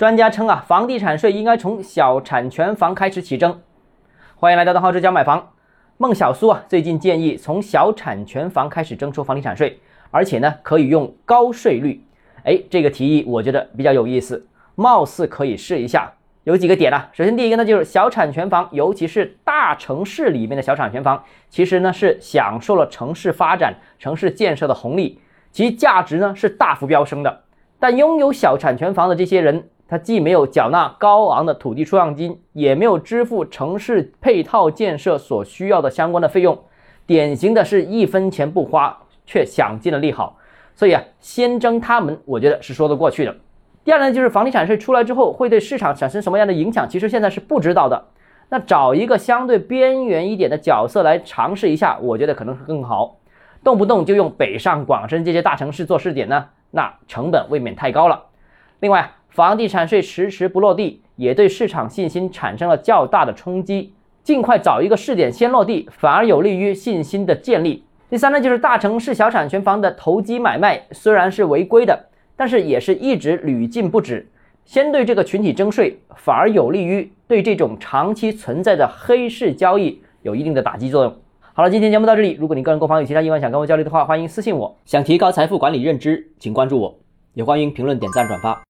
专家称啊，房地产税应该从小产权房开始起征。欢迎来到邓浩之家买房。孟小苏啊，最近建议从小产权房开始征收房地产税，而且呢，可以用高税率。哎，这个提议我觉得比较有意思，貌似可以试一下。有几个点啊，首先第一个呢，就是小产权房，尤其是大城市里面的小产权房，其实呢是享受了城市发展、城市建设的红利，其价值呢是大幅飙升的。但拥有小产权房的这些人，他既没有缴纳高昂的土地出让金，也没有支付城市配套建设所需要的相关的费用，典型的是一分钱不花却享尽了利好。所以啊，先征他们，我觉得是说得过去的。第二呢，就是房地产税出来之后会对市场产生什么样的影响，其实现在是不知道的。那找一个相对边缘一点的角色来尝试一下，我觉得可能是更好。动不动就用北上广深这些大城市做试点呢，那成本未免太高了。另外啊，房地产税迟迟不落地，也对市场信心产生了较大的冲击。尽快找一个试点先落地，反而有利于信心的建立。第三呢，就是大城市小产权房的投机买卖虽然是违规的。但是也是一直屡禁不止。先对这个群体征税，反而有利于对这种长期存在的黑市交易有一定的打击作用。好了，今天节目到这里。如果你个人购房有其他疑问想跟我交流的话，欢迎私信我。想提高财富管理认知，请关注我，也欢迎评论、点赞、转发。